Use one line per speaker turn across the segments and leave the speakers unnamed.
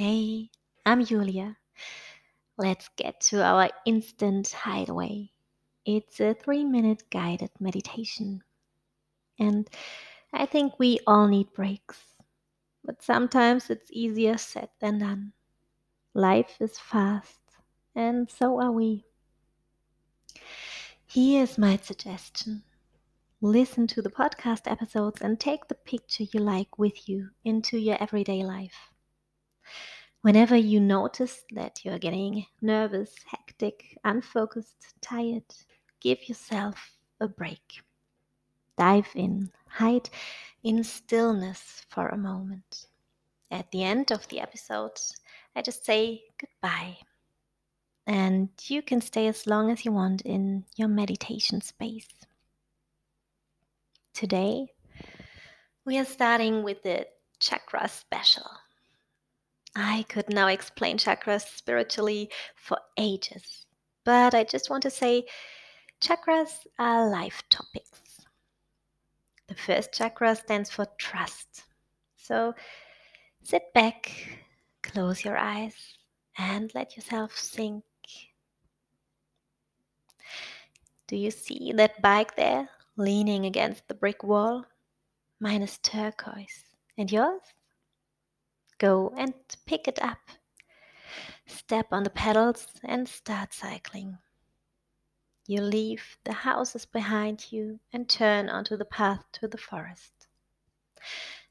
Hey, I'm Julia. Let's get to our instant hideaway. It's a three minute guided meditation. And I think we all need breaks. But sometimes it's easier said than done. Life is fast, and so are we. Here's my suggestion listen to the podcast episodes and take the picture you like with you into your everyday life. Whenever you notice that you're getting nervous, hectic, unfocused, tired, give yourself a break. Dive in, hide in stillness for a moment. At the end of the episode, I just say goodbye. And you can stay as long as you want in your meditation space. Today, we are starting with the chakra special. I could now explain chakras spiritually for ages, but I just want to say chakras are life topics. The first chakra stands for trust. So sit back, close your eyes, and let yourself sink. Do you see that bike there leaning against the brick wall? Mine is turquoise. And yours? Go and pick it up. Step on the pedals and start cycling. You leave the houses behind you and turn onto the path to the forest.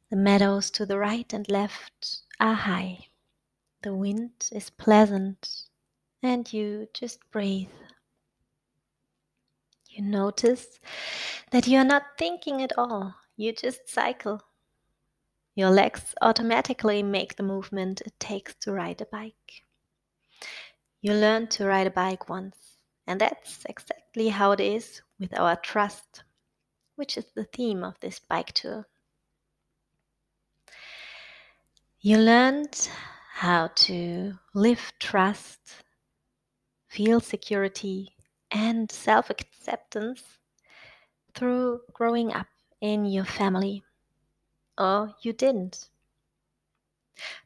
The meadows to the right and left are high. The wind is pleasant and you just breathe. You notice that you are not thinking at all. You just cycle your legs automatically make the movement it takes to ride a bike. You learned to ride a bike once, and that's exactly how it is with our trust, which is the theme of this bike tour. You learned how to live trust, feel security, and self acceptance through growing up in your family or you didn't.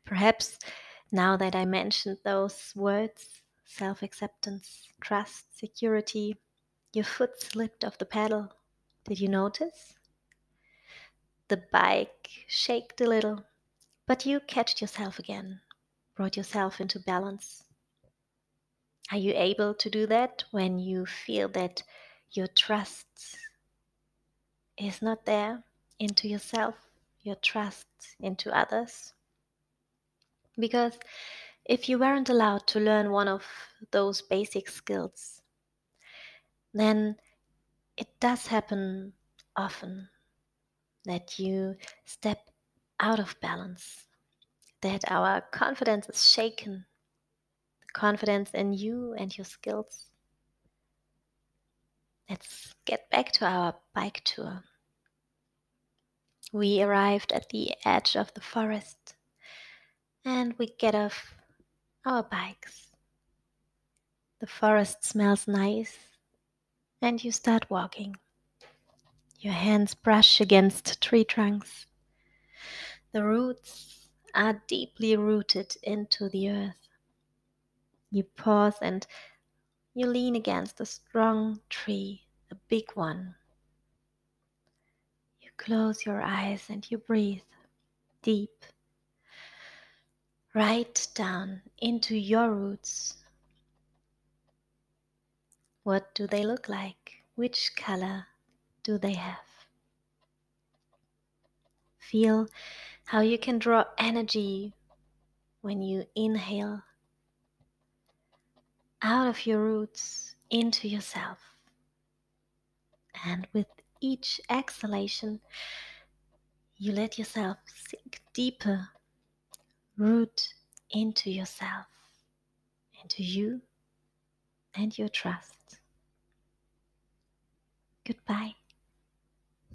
Perhaps now that I mentioned those words self acceptance, trust, security your foot slipped off the pedal. Did you notice? The bike shaked a little, but you catched yourself again, brought yourself into balance. Are you able to do that when you feel that your trust is not there into yourself? Your trust into others. Because if you weren't allowed to learn one of those basic skills, then it does happen often that you step out of balance, that our confidence is shaken, the confidence in you and your skills. Let's get back to our bike tour. We arrived at the edge of the forest and we get off our bikes. The forest smells nice and you start walking. Your hands brush against tree trunks. The roots are deeply rooted into the earth. You pause and you lean against a strong tree, a big one close your eyes and you breathe deep right down into your roots. What do they look like? Which color do they have? Feel how you can draw energy when you inhale out of your roots into yourself. And with each exhalation, you let yourself sink deeper, root into yourself, into you and your trust. Goodbye.